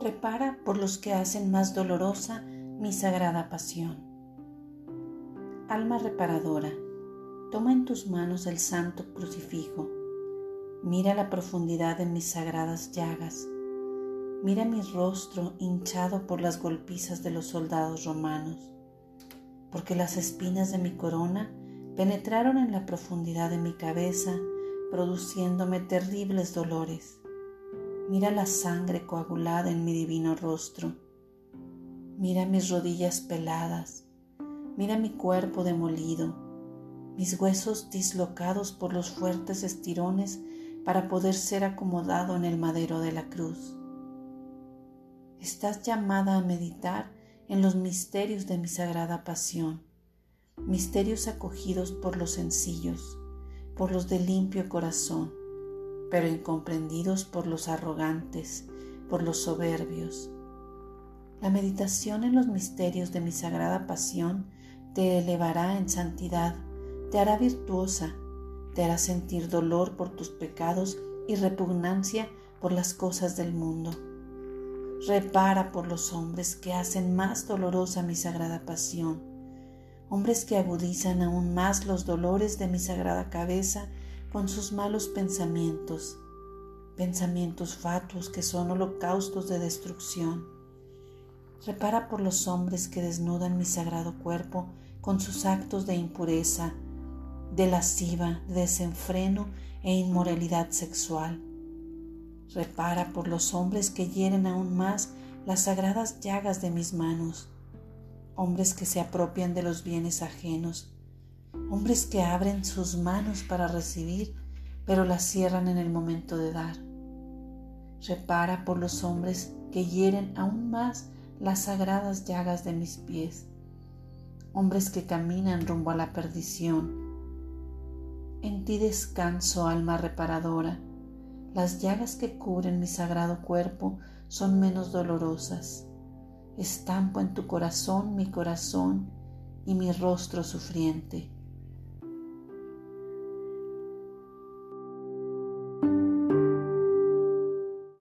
repara por los que hacen más dolorosa mi sagrada pasión. Alma reparadora, toma en tus manos el santo crucifijo, mira la profundidad de mis sagradas llagas, mira mi rostro hinchado por las golpizas de los soldados romanos, porque las espinas de mi corona penetraron en la profundidad de mi cabeza, produciéndome terribles dolores. Mira la sangre coagulada en mi divino rostro. Mira mis rodillas peladas. Mira mi cuerpo demolido, mis huesos dislocados por los fuertes estirones para poder ser acomodado en el madero de la cruz. Estás llamada a meditar en los misterios de mi sagrada pasión, misterios acogidos por los sencillos, por los de limpio corazón pero incomprendidos por los arrogantes, por los soberbios. La meditación en los misterios de mi sagrada pasión te elevará en santidad, te hará virtuosa, te hará sentir dolor por tus pecados y repugnancia por las cosas del mundo. Repara por los hombres que hacen más dolorosa mi sagrada pasión, hombres que agudizan aún más los dolores de mi sagrada cabeza con sus malos pensamientos, pensamientos fatuos que son holocaustos de destrucción. Repara por los hombres que desnudan mi sagrado cuerpo con sus actos de impureza, de lasciva, de desenfreno e inmoralidad sexual. Repara por los hombres que hieren aún más las sagradas llagas de mis manos, hombres que se apropian de los bienes ajenos, hombres que abren sus manos para recibir, pero las cierran en el momento de dar. Repara por los hombres que hieren aún más las sagradas llagas de mis pies, hombres que caminan rumbo a la perdición. En ti descanso, alma reparadora. Las llagas que cubren mi sagrado cuerpo son menos dolorosas. Estampo en tu corazón mi corazón y mi rostro sufriente